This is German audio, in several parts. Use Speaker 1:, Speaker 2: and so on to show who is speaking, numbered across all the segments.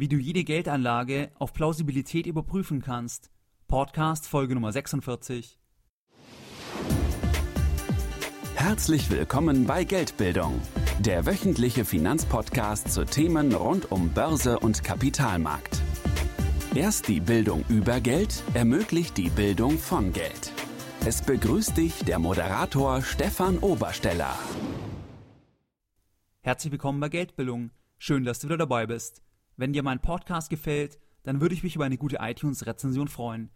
Speaker 1: wie du jede Geldanlage auf Plausibilität überprüfen kannst. Podcast Folge Nummer 46.
Speaker 2: Herzlich willkommen bei Geldbildung, der wöchentliche Finanzpodcast zu Themen rund um Börse und Kapitalmarkt. Erst die Bildung über Geld ermöglicht die Bildung von Geld. Es begrüßt dich der Moderator Stefan Obersteller.
Speaker 1: Herzlich willkommen bei Geldbildung. Schön, dass du wieder dabei bist. Wenn dir mein Podcast gefällt, dann würde ich mich über eine gute iTunes-Rezension freuen.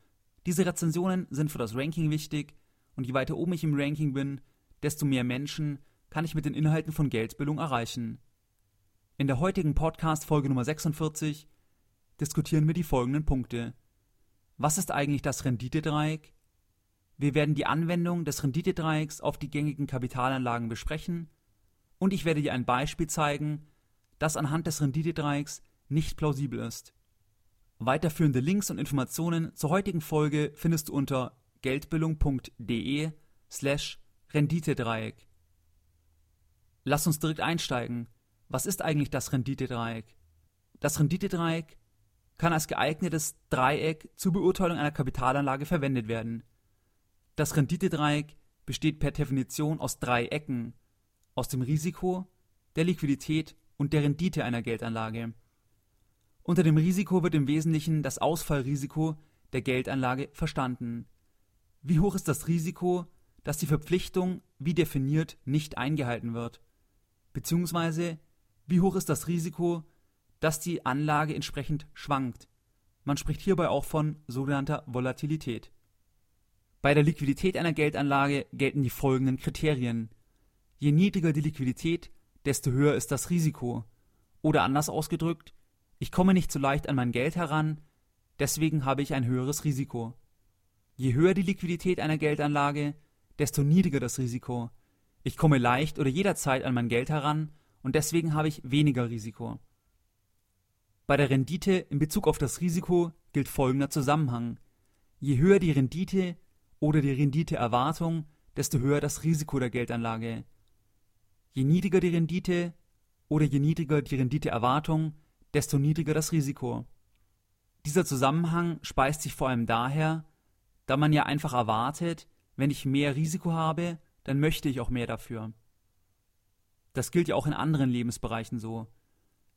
Speaker 1: Diese Rezensionen sind für das Ranking wichtig und je weiter oben ich im Ranking bin, desto mehr Menschen kann ich mit den Inhalten von Geldbildung erreichen. In der heutigen Podcast-Folge Nummer 46 diskutieren wir die folgenden Punkte. Was ist eigentlich das Renditedreieck? Wir werden die Anwendung des Renditedreiecks auf die gängigen Kapitalanlagen besprechen und ich werde dir ein Beispiel zeigen, das anhand des Renditedreiecks nicht plausibel ist. Weiterführende Links und Informationen zur heutigen Folge findest du unter geldbildung.de slash Renditedreieck. Lass uns direkt einsteigen. Was ist eigentlich das Renditedreieck? Das Renditedreieck kann als geeignetes Dreieck zur Beurteilung einer Kapitalanlage verwendet werden. Das Renditedreieck besteht per Definition aus drei Ecken, aus dem Risiko, der Liquidität und der Rendite einer Geldanlage. Unter dem Risiko wird im Wesentlichen das Ausfallrisiko der Geldanlage verstanden. Wie hoch ist das Risiko, dass die Verpflichtung, wie definiert, nicht eingehalten wird? Beziehungsweise, wie hoch ist das Risiko, dass die Anlage entsprechend schwankt? Man spricht hierbei auch von sogenannter Volatilität. Bei der Liquidität einer Geldanlage gelten die folgenden Kriterien. Je niedriger die Liquidität, desto höher ist das Risiko. Oder anders ausgedrückt, ich komme nicht so leicht an mein Geld heran, deswegen habe ich ein höheres Risiko. Je höher die Liquidität einer Geldanlage, desto niedriger das Risiko. Ich komme leicht oder jederzeit an mein Geld heran und deswegen habe ich weniger Risiko. Bei der Rendite in Bezug auf das Risiko gilt folgender Zusammenhang. Je höher die Rendite oder die Renditeerwartung, desto höher das Risiko der Geldanlage. Je niedriger die Rendite oder je niedriger die Renditeerwartung, desto niedriger das Risiko. Dieser Zusammenhang speist sich vor allem daher, da man ja einfach erwartet, wenn ich mehr Risiko habe, dann möchte ich auch mehr dafür. Das gilt ja auch in anderen Lebensbereichen so.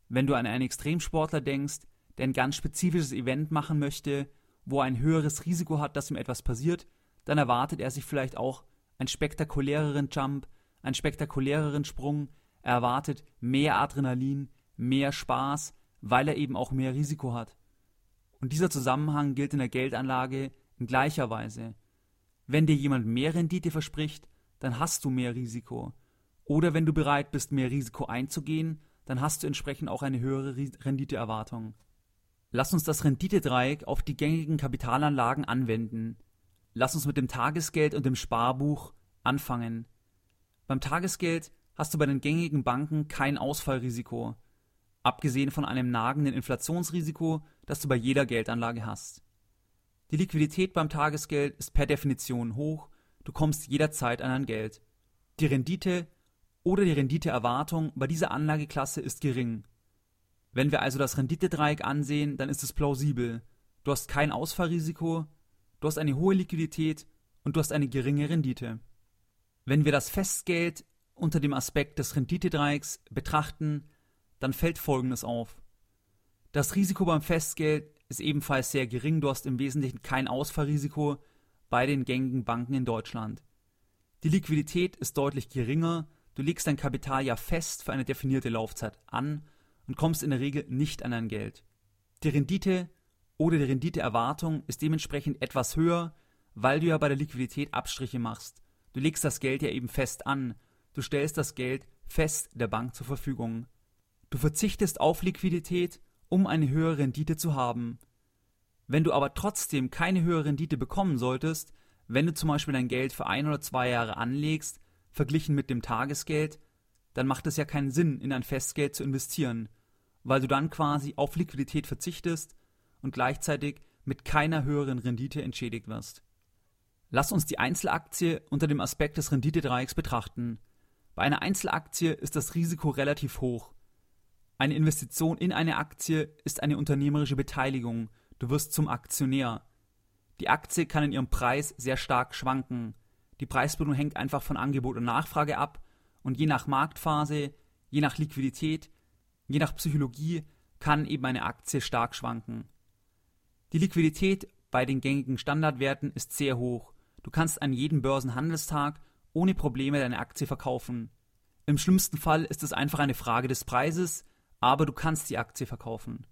Speaker 1: Wenn du an einen Extremsportler denkst, der ein ganz spezifisches Event machen möchte, wo er ein höheres Risiko hat, dass ihm etwas passiert, dann erwartet er sich vielleicht auch einen spektakuläreren Jump, einen spektakuläreren Sprung, er erwartet mehr Adrenalin, mehr Spaß, weil er eben auch mehr Risiko hat. Und dieser Zusammenhang gilt in der Geldanlage in gleicher Weise. Wenn dir jemand mehr Rendite verspricht, dann hast du mehr Risiko. Oder wenn du bereit bist, mehr Risiko einzugehen, dann hast du entsprechend auch eine höhere Renditeerwartung. Lass uns das Renditedreieck auf die gängigen Kapitalanlagen anwenden. Lass uns mit dem Tagesgeld und dem Sparbuch anfangen. Beim Tagesgeld hast du bei den gängigen Banken kein Ausfallrisiko abgesehen von einem nagenden Inflationsrisiko, das du bei jeder Geldanlage hast. Die Liquidität beim Tagesgeld ist per Definition hoch, du kommst jederzeit an dein Geld. Die Rendite oder die Renditeerwartung bei dieser Anlageklasse ist gering. Wenn wir also das Renditedreieck ansehen, dann ist es plausibel. Du hast kein Ausfallrisiko, du hast eine hohe Liquidität und du hast eine geringe Rendite. Wenn wir das Festgeld unter dem Aspekt des Renditedreiecks betrachten, dann fällt Folgendes auf. Das Risiko beim Festgeld ist ebenfalls sehr gering. Du hast im Wesentlichen kein Ausfallrisiko bei den gängigen Banken in Deutschland. Die Liquidität ist deutlich geringer. Du legst dein Kapital ja fest für eine definierte Laufzeit an und kommst in der Regel nicht an dein Geld. Die Rendite oder die Renditeerwartung ist dementsprechend etwas höher, weil du ja bei der Liquidität Abstriche machst. Du legst das Geld ja eben fest an. Du stellst das Geld fest der Bank zur Verfügung. Du verzichtest auf Liquidität, um eine höhere Rendite zu haben. Wenn du aber trotzdem keine höhere Rendite bekommen solltest, wenn du zum Beispiel dein Geld für ein oder zwei Jahre anlegst, verglichen mit dem Tagesgeld, dann macht es ja keinen Sinn, in ein Festgeld zu investieren, weil du dann quasi auf Liquidität verzichtest und gleichzeitig mit keiner höheren Rendite entschädigt wirst. Lass uns die Einzelaktie unter dem Aspekt des Renditedreiecks betrachten. Bei einer Einzelaktie ist das Risiko relativ hoch. Eine Investition in eine Aktie ist eine unternehmerische Beteiligung. Du wirst zum Aktionär. Die Aktie kann in ihrem Preis sehr stark schwanken. Die Preisbildung hängt einfach von Angebot und Nachfrage ab und je nach Marktphase, je nach Liquidität, je nach Psychologie kann eben eine Aktie stark schwanken. Die Liquidität bei den gängigen Standardwerten ist sehr hoch. Du kannst an jedem Börsenhandelstag ohne Probleme deine Aktie verkaufen. Im schlimmsten Fall ist es einfach eine Frage des Preises, aber du kannst die Aktie verkaufen.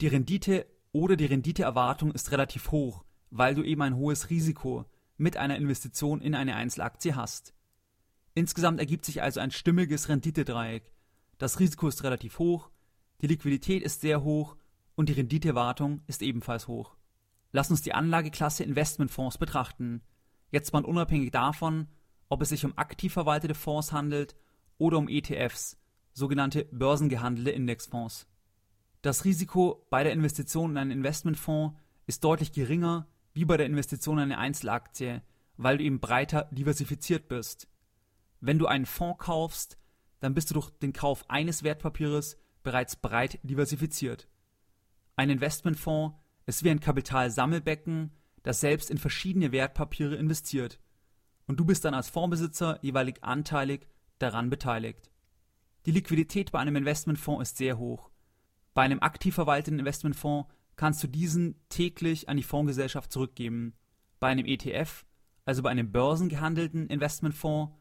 Speaker 1: Die Rendite oder die Renditeerwartung ist relativ hoch, weil du eben ein hohes Risiko mit einer Investition in eine Einzelaktie hast. Insgesamt ergibt sich also ein stimmiges Renditedreieck. Das Risiko ist relativ hoch, die Liquidität ist sehr hoch und die Renditeerwartung ist ebenfalls hoch. Lass uns die Anlageklasse Investmentfonds betrachten. Jetzt mal unabhängig davon, ob es sich um aktiv verwaltete Fonds handelt oder um ETFs, sogenannte börsengehandelte Indexfonds. Das Risiko bei der Investition in einen Investmentfonds ist deutlich geringer wie bei der Investition in eine Einzelaktie, weil du eben breiter diversifiziert bist. Wenn du einen Fonds kaufst, dann bist du durch den Kauf eines Wertpapieres bereits breit diversifiziert. Ein Investmentfonds ist wie ein Kapitalsammelbecken, das selbst in verschiedene Wertpapiere investiert. Und du bist dann als Fondsbesitzer jeweilig anteilig daran beteiligt. Die Liquidität bei einem Investmentfonds ist sehr hoch. Bei einem aktiv verwalteten Investmentfonds kannst du diesen täglich an die Fondsgesellschaft zurückgeben. Bei einem ETF, also bei einem börsengehandelten Investmentfonds,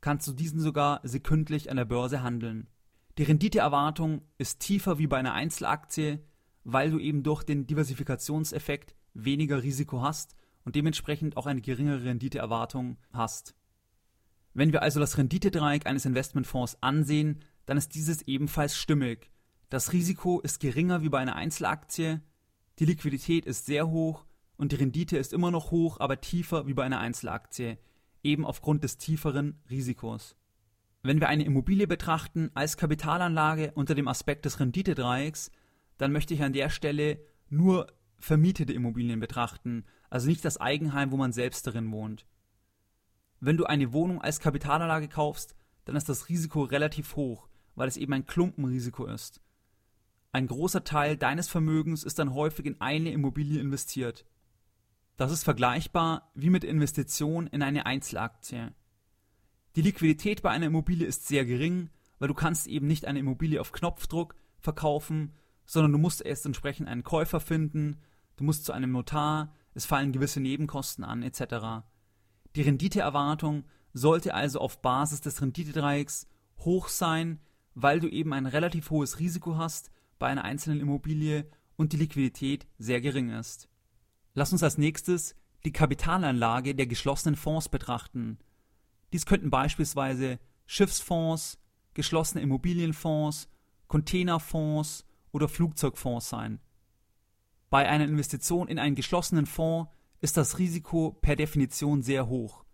Speaker 1: kannst du diesen sogar sekündlich an der Börse handeln. Die Renditeerwartung ist tiefer wie bei einer Einzelaktie, weil du eben durch den Diversifikationseffekt weniger Risiko hast und dementsprechend auch eine geringere Renditeerwartung hast. Wenn wir also das Renditedreieck eines Investmentfonds ansehen, dann ist dieses ebenfalls stimmig. Das Risiko ist geringer wie bei einer Einzelaktie, die Liquidität ist sehr hoch und die Rendite ist immer noch hoch, aber tiefer wie bei einer Einzelaktie, eben aufgrund des tieferen Risikos. Wenn wir eine Immobilie betrachten als Kapitalanlage unter dem Aspekt des Renditedreiecks, dann möchte ich an der Stelle nur vermietete Immobilien betrachten, also nicht das Eigenheim, wo man selbst darin wohnt. Wenn du eine Wohnung als Kapitalanlage kaufst, dann ist das Risiko relativ hoch, weil es eben ein Klumpenrisiko ist. Ein großer Teil deines Vermögens ist dann häufig in eine Immobilie investiert. Das ist vergleichbar wie mit Investition in eine Einzelaktie. Die Liquidität bei einer Immobilie ist sehr gering, weil du kannst eben nicht eine Immobilie auf Knopfdruck verkaufen, sondern du musst erst entsprechend einen Käufer finden, du musst zu einem Notar, es fallen gewisse Nebenkosten an, etc. Die Renditeerwartung sollte also auf Basis des Renditedreiecks hoch sein, weil du eben ein relativ hohes Risiko hast bei einer einzelnen Immobilie und die Liquidität sehr gering ist. Lass uns als nächstes die Kapitalanlage der geschlossenen Fonds betrachten. Dies könnten beispielsweise Schiffsfonds, geschlossene Immobilienfonds, Containerfonds oder Flugzeugfonds sein. Bei einer Investition in einen geschlossenen Fonds ist das Risiko per Definition sehr hoch.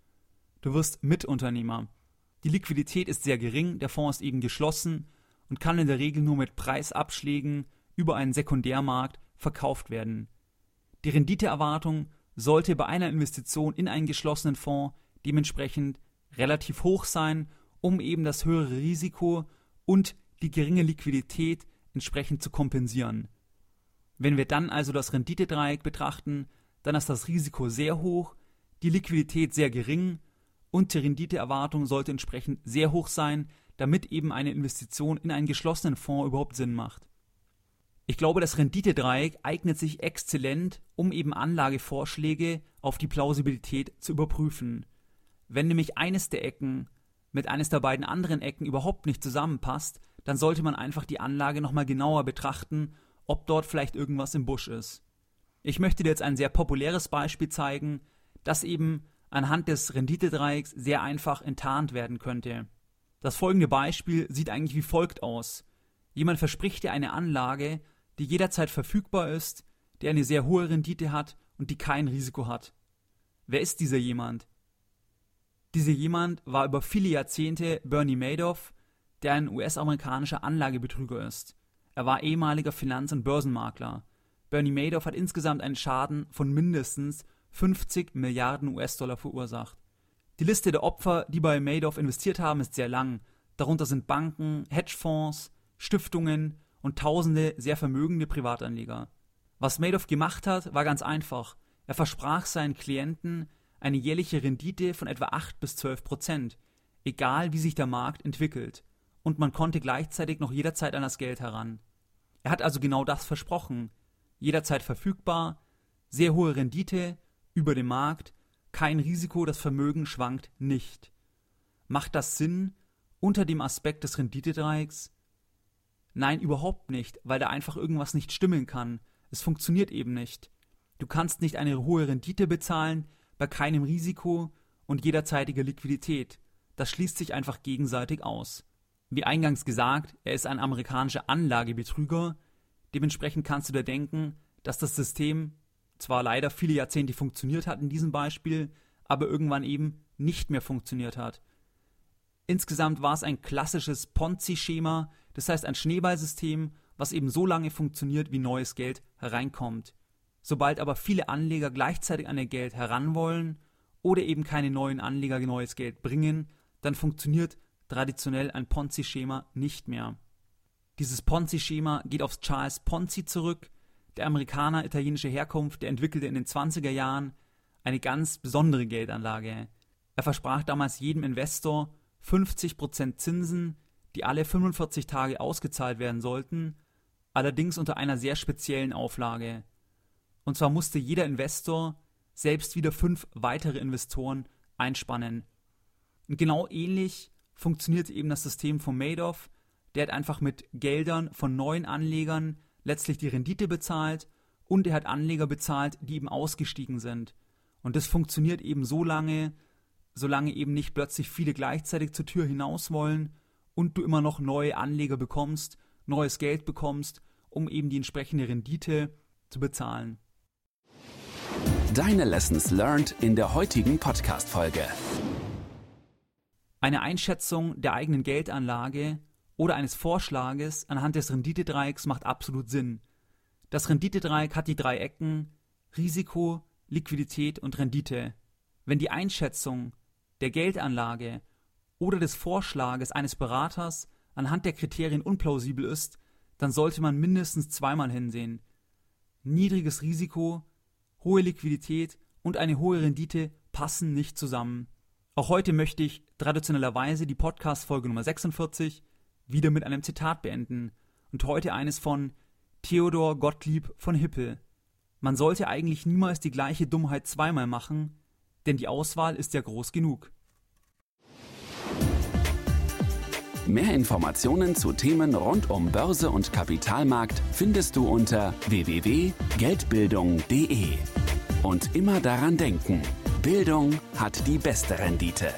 Speaker 1: Du wirst Mitunternehmer. Die Liquidität ist sehr gering, der Fonds ist eben geschlossen und kann in der Regel nur mit Preisabschlägen über einen Sekundärmarkt verkauft werden. Die Renditeerwartung sollte bei einer Investition in einen geschlossenen Fonds dementsprechend relativ hoch sein, um eben das höhere Risiko und die geringe Liquidität entsprechend zu kompensieren. Wenn wir dann also das Renditedreieck betrachten, dann ist das Risiko sehr hoch, die Liquidität sehr gering und die Renditeerwartung sollte entsprechend sehr hoch sein, damit eben eine Investition in einen geschlossenen Fonds überhaupt Sinn macht. Ich glaube, das Renditedreieck eignet sich exzellent, um eben Anlagevorschläge auf die Plausibilität zu überprüfen. Wenn nämlich eines der Ecken mit eines der beiden anderen Ecken überhaupt nicht zusammenpasst, dann sollte man einfach die Anlage nochmal genauer betrachten, ob dort vielleicht irgendwas im Busch ist. Ich möchte dir jetzt ein sehr populäres Beispiel zeigen, das eben anhand des Renditedreiecks sehr einfach enttarnt werden könnte. Das folgende Beispiel sieht eigentlich wie folgt aus. Jemand verspricht dir eine Anlage, die jederzeit verfügbar ist, die eine sehr hohe Rendite hat und die kein Risiko hat. Wer ist dieser jemand? Dieser jemand war über viele Jahrzehnte Bernie Madoff, der ein US-amerikanischer Anlagebetrüger ist. Er war ehemaliger Finanz- und Börsenmakler. Bernie Madoff hat insgesamt einen Schaden von mindestens 50 Milliarden US-Dollar verursacht. Die Liste der Opfer, die bei Madoff investiert haben, ist sehr lang. Darunter sind Banken, Hedgefonds, Stiftungen und tausende sehr vermögende Privatanleger. Was Madoff gemacht hat, war ganz einfach. Er versprach seinen Klienten eine jährliche Rendite von etwa 8 bis 12 Prozent, egal wie sich der Markt entwickelt. Und man konnte gleichzeitig noch jederzeit an das Geld heran. Er hat also genau das versprochen. Jederzeit verfügbar, sehr hohe Rendite, über dem Markt, kein Risiko, das Vermögen schwankt nicht. Macht das Sinn unter dem Aspekt des Renditetreiks? Nein, überhaupt nicht, weil da einfach irgendwas nicht stimmen kann. Es funktioniert eben nicht. Du kannst nicht eine hohe Rendite bezahlen bei keinem Risiko und jederzeitiger Liquidität. Das schließt sich einfach gegenseitig aus. Wie eingangs gesagt, er ist ein amerikanischer Anlagebetrüger. Dementsprechend kannst du dir denken, dass das System zwar leider viele Jahrzehnte funktioniert hat in diesem Beispiel, aber irgendwann eben nicht mehr funktioniert hat. Insgesamt war es ein klassisches Ponzi-Schema, das heißt ein Schneeballsystem, was eben so lange funktioniert, wie neues Geld hereinkommt. Sobald aber viele Anleger gleichzeitig an ihr Geld heran wollen oder eben keine neuen Anleger neues Geld bringen, dann funktioniert traditionell ein Ponzi-Schema nicht mehr. Dieses Ponzi-Schema geht auf Charles Ponzi zurück, der Amerikaner italienischer Herkunft, der entwickelte in den 20er Jahren eine ganz besondere Geldanlage. Er versprach damals jedem Investor 50% Zinsen, die alle 45 Tage ausgezahlt werden sollten allerdings unter einer sehr speziellen Auflage. Und zwar musste jeder Investor selbst wieder fünf weitere Investoren einspannen. Und genau ähnlich funktioniert eben das System von Madoff. Der hat einfach mit Geldern von neuen Anlegern letztlich die Rendite bezahlt und er hat Anleger bezahlt, die eben ausgestiegen sind. Und das funktioniert eben so lange, solange eben nicht plötzlich viele gleichzeitig zur Tür hinaus wollen und du immer noch neue Anleger bekommst neues Geld bekommst, um eben die entsprechende Rendite zu bezahlen.
Speaker 2: Deine Lessons learned in der heutigen Podcast-Folge.
Speaker 1: Eine Einschätzung der eigenen Geldanlage oder eines Vorschlages anhand des Renditetreiecks macht absolut Sinn. Das Renditetreieck hat die drei Ecken Risiko, Liquidität und Rendite. Wenn die Einschätzung der Geldanlage oder des Vorschlages eines Beraters anhand der Kriterien unplausibel ist, dann sollte man mindestens zweimal hinsehen. Niedriges Risiko, hohe Liquidität und eine hohe Rendite passen nicht zusammen. Auch heute möchte ich traditionellerweise die Podcast-Folge Nummer 46 wieder mit einem Zitat beenden und heute eines von Theodor Gottlieb von Hippel. Man sollte eigentlich niemals die gleiche Dummheit zweimal machen, denn die Auswahl ist ja groß genug.
Speaker 2: Mehr Informationen zu Themen rund um Börse und Kapitalmarkt findest du unter www.geldbildung.de. Und immer daran denken, Bildung hat die beste Rendite.